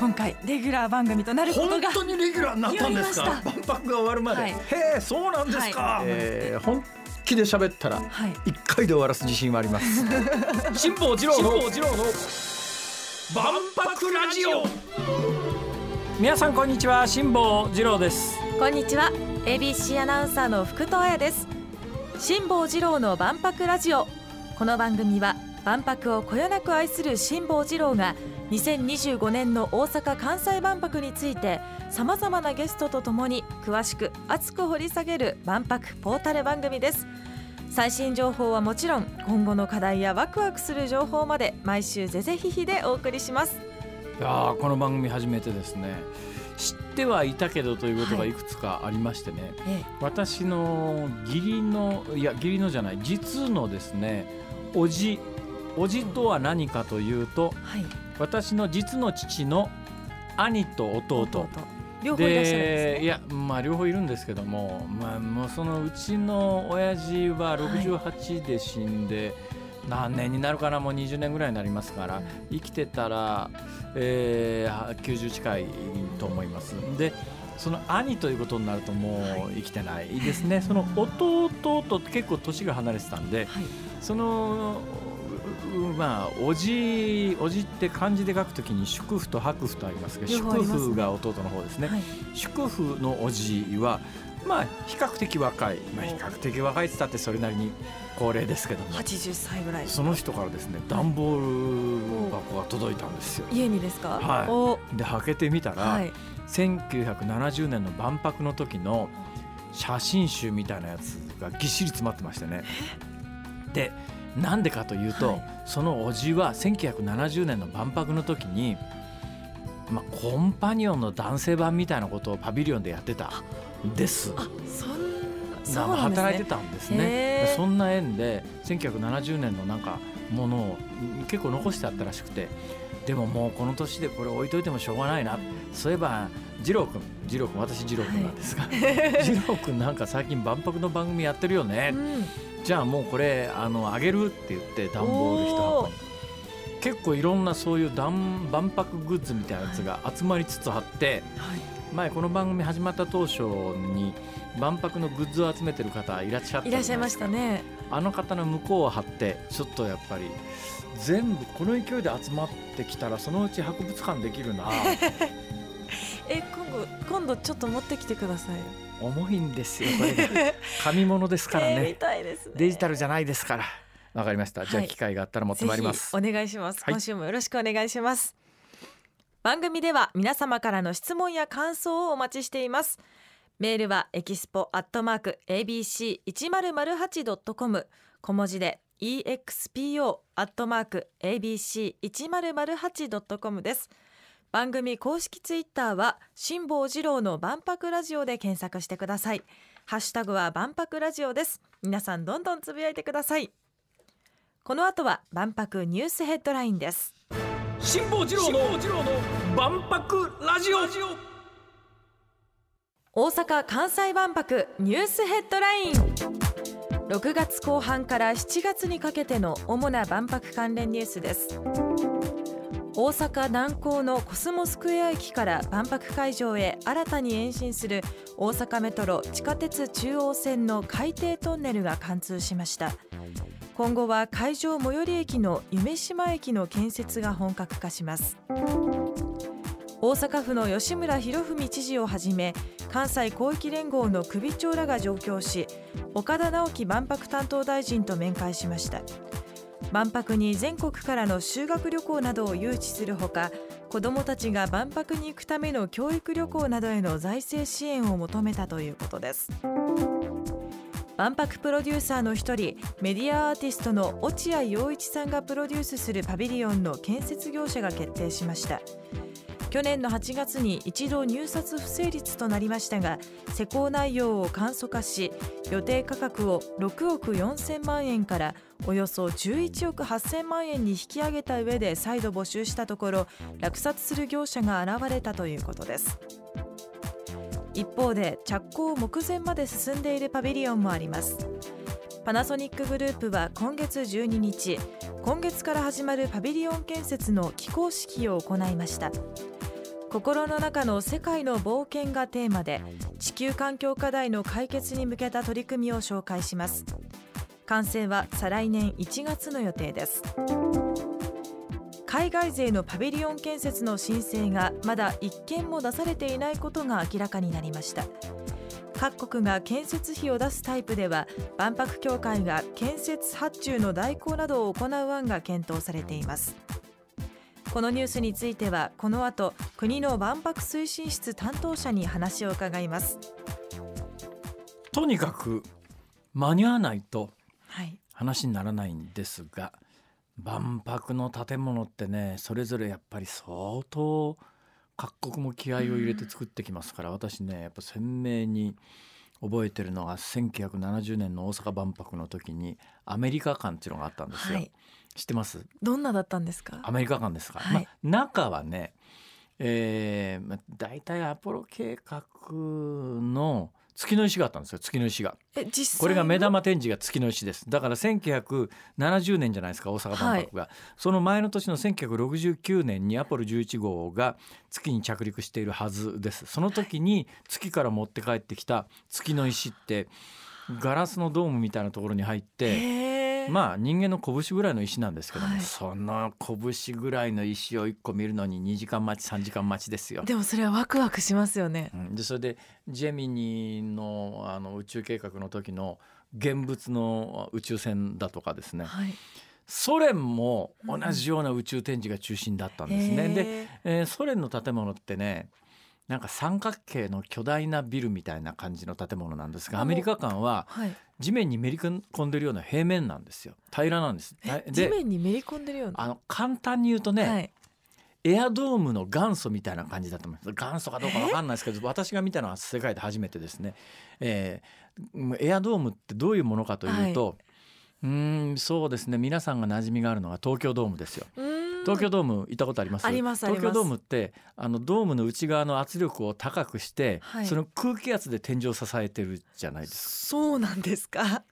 今回レギュラー番組となること本が当にレギュラーになったんですか？万博が終わるまで、はい。へえそうなんですか、えー本気で喋ったらはい。一回で終わらす自信はあります。辛坊治郎の万博ラジオ。皆さんこんにちは辛坊治郎です。こんにちは ABC アナウンサーの福戸彩です。辛坊治郎の万博ラジオ。この番組は万博をこよなく愛する辛坊治郎が2025年の大阪・関西万博についてさまざまなゲストとともに詳しく熱く掘り下げる万博ポータル番組です。最新情報はもちろん今後の課題やワクワクする情報まで毎週ぜぜひひでお送りします。いやーこの番組初めてですね。知ってはいたけどということがい。くつかありましてね、え。私の義理のいや義理のじゃない実のですねおじおじとは何かというとはい。私の実の父の兄と弟。両方いらっしゃるんですね。いやまあ両方いるんですけども,、まあ、もうそのうちの親父は68で死んで、何年になるかなもう20年ぐらいになりますから生きてたら、えー、90近いと思います。でその兄ということになるともう生きてないですね、その弟と結構年が離れてたんではい。そのうまあおじおじって漢字で書くときに祝福と白符とありますが祝福が弟の方ですね、はい。祝福のおじはまあ比較的若い、まあ、比較的若いって言ったってそれなりに高齢ですけども80歳ぐらいその人からですね段ボール箱が届いたんですよ。家にですか？はい。お。で開けてみたら、はい。1970年の万博の時の写真集みたいなやつがぎっしり詰まってましてね。でなんでかというと、はい。そのおじは1970年の万博の時に、まあ、コンパニオンの男性版みたいなことをパビリオンでやってたんです。あそんな働いてたんですね。そんな縁で1970年のなんかものを結構残してあったらしくてでももうこの年でこれ置いといてもしょうがないな。そういえば二郎君二郎君私二郎君なんですが、二郎君なんか最近万博の番組やってるよね、うん。じゃあもうこれあのあげるって言って段ボール一箱に。結構いろんなそういう万万博グッズみたいなやつが集まりつつあって、はい。前この番組始まった当初に万博のグッズを集めてる方いらっしゃったいらっしゃいましたね。あの方の向こうを張ってちょっとやっぱり全部この勢いで集まってきたらそのうち博物館できるな。え今度今度ちょっと持ってきてください重いんですよこれ。が 紙物ですからえー見ね。デジタルじゃないですから。わかりました。じゃあはい機会があったら持ってまいります、お願いします、はい。今週もよろしくお願いします。番組では皆様からの質問や感想をお待ちしていますメールはエキスポアットマーク abc1008.com 小文字で expo アットマーク abc1008.com です。番組公式ツイッターは辛坊治郎の万博ラジオで検索してください。ハッシュタグは万博ラジオです。皆さんどんどんつぶやいてください。この後は万博ニュースヘッドラインです。辛坊治郎の万博ラジオ。大阪・関西万博ニュースヘッドライン。6月後半から7月にかけての主な万博関連ニュースです。大阪南港のコスモスクエア駅から万博会場へ新たに延伸する大阪メトロ地下鉄中央線の海底トンネルが貫通しました。今後は会場最寄り駅の夢島駅の建設が本格化します。大阪府の吉村洋文知事をはじめ関西広域連合の首長らが上京し岡田直樹万博担当大臣と面会しました。万博に全国からの修学旅行などを誘致するほか子どもたちが万博に行くための教育旅行などへの財政支援を求めたということです。万博プロデューサーの一人メディアアーティストの落合陽一さんがプロデュースするパビリオンの建設業者が決定しました。去年の8月に一度入札不成立となりましたが施工内容を簡素化し予定価格を6億4000万円からおよそ11億8000万円に引き上げた上で再度募集したところ落札する業者が現れたということです。一方で着工目前まで進んでいるパビリオンもあります。パナソニックグループは今月12日今月から始まるパビリオン建設の起工式を行いました。心の中の世界の冒険がテーマで地球環境課題の解決に向けた取り組みを紹介します。完成は再来年1月の予定です。海外勢のパビリオン建設の申請がまだ1件も出されていないことが明らかになりました。各国が建設費を出すタイプでは万博協会が建設発注の代行などを行う案が検討されています。このニュースについてはこの後国の万博推進室担当者に話を伺います。とにかく間に合わないとはい。話にならないんですが万博の建物ってねそれぞれやっぱり相当各国も気合を入れて作ってきますから、私ねやっぱ鮮明に覚えてるのが1970年の大阪万博の時にアメリカ館っていうのがあったんですよ。はい。知ってます？どんなだったんですか？アメリカ館ですか？ら、はい。まあ、中はね、えーまあ、大体アポロ計画の月の石があったんですよ月の石が。これが目玉展示が月の石です。だから1970年じゃないですか大阪万博が、その前の年の1969年にアポロ11号が月に着陸しているはずです。その時に月から持って帰ってきた月の石ってガラスのドームみたいなところに入ってまあ人間の拳ぐらいの石なんですけども、はい。その拳ぐらいの石を1個見るのに2時間待ち3時間待ちですよ。でもそれはワクワクしますよね。うん。でそれでジェミニのあの宇宙計画の時の現物の宇宙船だとかですね。はい。ソ連も同じような宇宙展示が中心だったんですね。で、へー。えーソ連の建物ってねなんか三角形の巨大なビルみたいな感じの建物なんですがあアメリカ館ははい地面にめり込んでるような平面なんですよ。平らなんです。地面にめり込んでるような？あの簡単に言うとね、はい。エアドームの元祖みたいな感じだと思います。元祖かどうかわかんないですけど私が見たのは世界で初めてですね、えーエアドームってどういうものかというと、うーんそうですね。皆さんが馴染みがあるのが東京ドームですよ。うーん東京ドーム行ったことあります？あります東京ドームってあのドームの内側の圧力を高くして、はい。その空気圧で天井を支えてるじゃないですか。そうなんですか？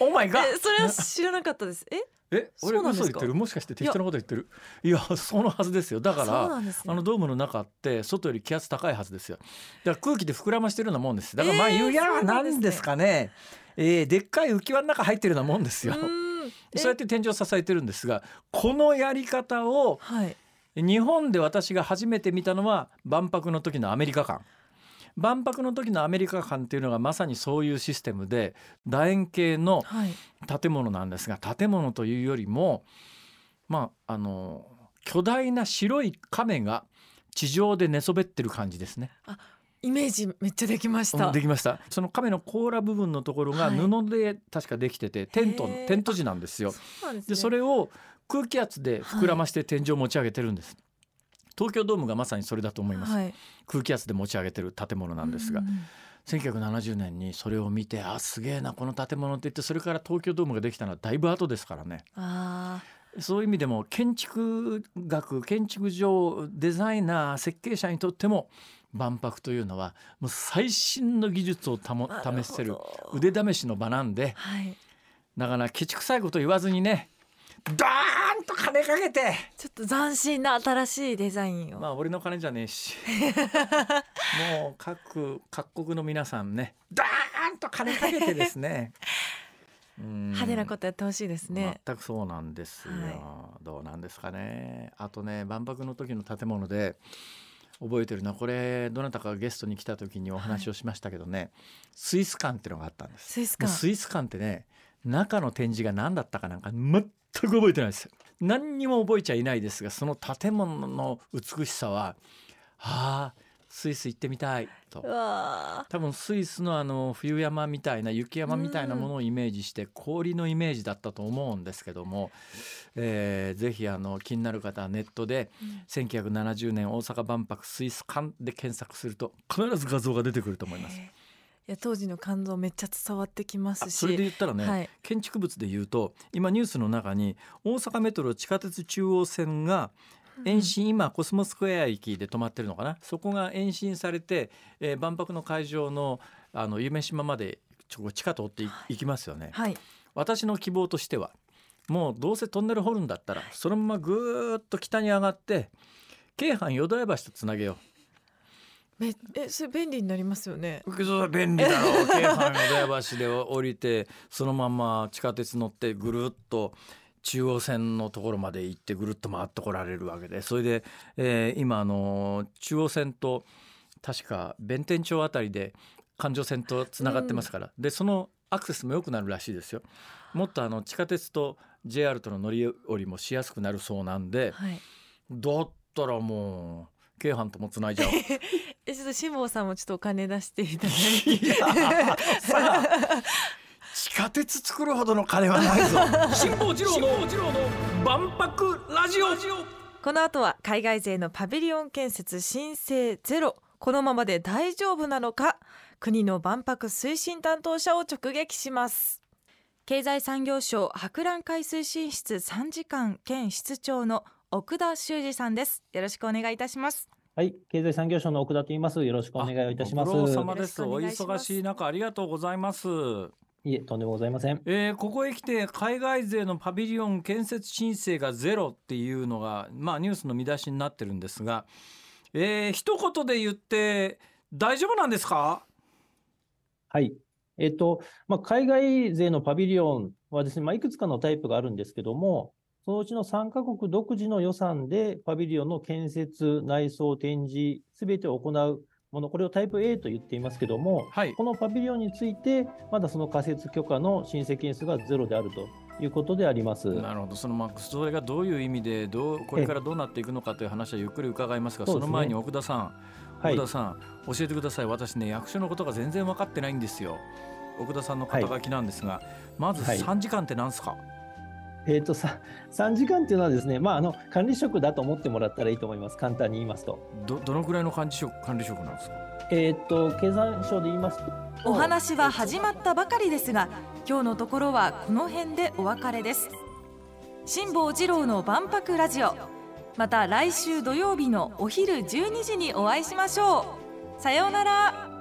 オーマイガえそれは知らなかったです。え？え？俺嘘言ってる？もしかして適当なこと言ってる？いやそのはずですよ。だからあのドームの中って外より気圧高いはずですよ。だから空気で膨らましてるようなもんです。だからまあえー言うやそうなんですかね。えーでっかい浮き輪の中入ってるようなもんですよそうやって天井を支えてるんですが、このやり方をはい日本で私が初めて見たのは万博の時のアメリカ館。万博の時のアメリカ館っていうのがまさにそういうシステムで楕円形のはい建物なんですが建物というよりもまああの巨大な白い亀が地上で寝そべってる感じですね。イメージめっちゃできましたできました。その亀の甲羅部分のところがはい布で確かできてて、テントテント地なんですよ。そでねそれを空気圧で膨らまして天井を持ち上げてるんです。東京ドームがまさにそれだと思います。はい空気圧で持ち上げてる建物なんですが、うんうん1970年にそれを見てあすげえなこの建物って言ってそれから東京ドームができたのはだいぶ後ですからね。あそういう意味でも建築学建築上デザイナー設計者にとっても万博というのはもう最新の技術をたもー試せる腕試しの場なんではい。だからケチくさいこと言わずにねドーンと金かけてちょっと斬新な新しいデザインを、まあ俺の金じゃねえし。もう各各国の皆さんねドーンと金かけてですね。うん。派手なことやってほしいですね、全くそうなんですよ、はどうなんですかね。あとね万博の時の建物で覚えてるのはこれどなたかがゲストに来た時にお話をしましたけどね、スイス館っていうのがあったんです。スイス館。スイス館ってね中の展示が何だったかなんか全く覚えてないです。よ何にも覚えちゃいないですがその建物の美しさはああスイス行ってみたい。と。多分スイスのあの冬山みたいな雪山みたいなものをイメージして氷のイメージだったと思うんですけども、えーぜひあの気になる方はネットで1970年大阪万博スイス館で検索すると必ず画像が出てくると思います。ー。いや当時の感動めっちゃ伝わってきますし。あそれで言ったらね、はい。建築物で言うと今ニュースの中に大阪メトロ地下鉄中央線が延伸、今コスモスクエア駅で止まってるのかな？そこが延伸されて、えー万博の会場のあの夢島までちょ地下通ってい行きますよね。はい。私の希望としてはもうどうせトンネル掘るんだったらそのままぐーっと北に上がって京阪淀屋橋とつなげよめえそれ便利になりますよね。便利だろう。京阪淀屋橋で降りてそのまま地下鉄乗ってぐるっと中央線のところまで行ってぐるっと回ってこられるわけでそれで、えー今あの中央線と確か弁天町あたりで環状線とつながってますから、でそのアクセスも良くなるらしいですよ。もっとあの地下鉄と JR との乗り降りもしやすくなるそうなんではいだったらもう京阪ともつないじゃおう。えちょっと辛坊さんもちょっとお金出していただいてい地下鉄作るほどの金はないぞ。辛坊治郎の万博ラジオ。この後は海外勢のパビリオン建設申請ゼロ。このままで大丈夫なのか。国の万博推進担当者を直撃します。経済産業省博覧会推進室参事官兼室長の奥田修二さんです。よろしくお願いいたします。はい、経済産業省の奥田と言います。よろしくお願いをいたします。ご苦労様です。お忙しい中ありがとうございますいえ、とんでもございません。えーここへ来て海外勢のパビリオン建設申請がゼロっていうのがまあニュースの見出しになってるんですが、えー一言で言って大丈夫なんですか？はい。えっと、まあ、海外勢のパビリオンはですね、まあ、いくつかのタイプがあるんですけども、そのうちの3カ国独自の予算でパビリオンの建設、内装、展示、すべてを行うもの、これをタイプ A と言っていますけども、はい。このパビリオンについて、まだその仮設許可の申請件数がゼロであるということであります。なるほど。そのまあそれがどういう意味でどうこれからどうなっていくのかという話はゆっくり伺いますがそすね。その前に奥田さんはい。奥田さん教えてください。私ね役所のことが全然分かってないんですよ。奥田さんの肩書きなんですが、まずはい。3時間って何すか、えっ、と、さ3時間っていうのはですね、まあ、あの、管理職だと思ってもらったらいいと思います。簡単に言いますと。どどのくらいの管理職管理職なんですか？えっ、と、経産省で言いますと。お話は始まったばかりですが今日のところはこの辺でお別れです辛坊治郎の万博ラジオまた来週土曜日のお昼12時にお会いしましょうさようなら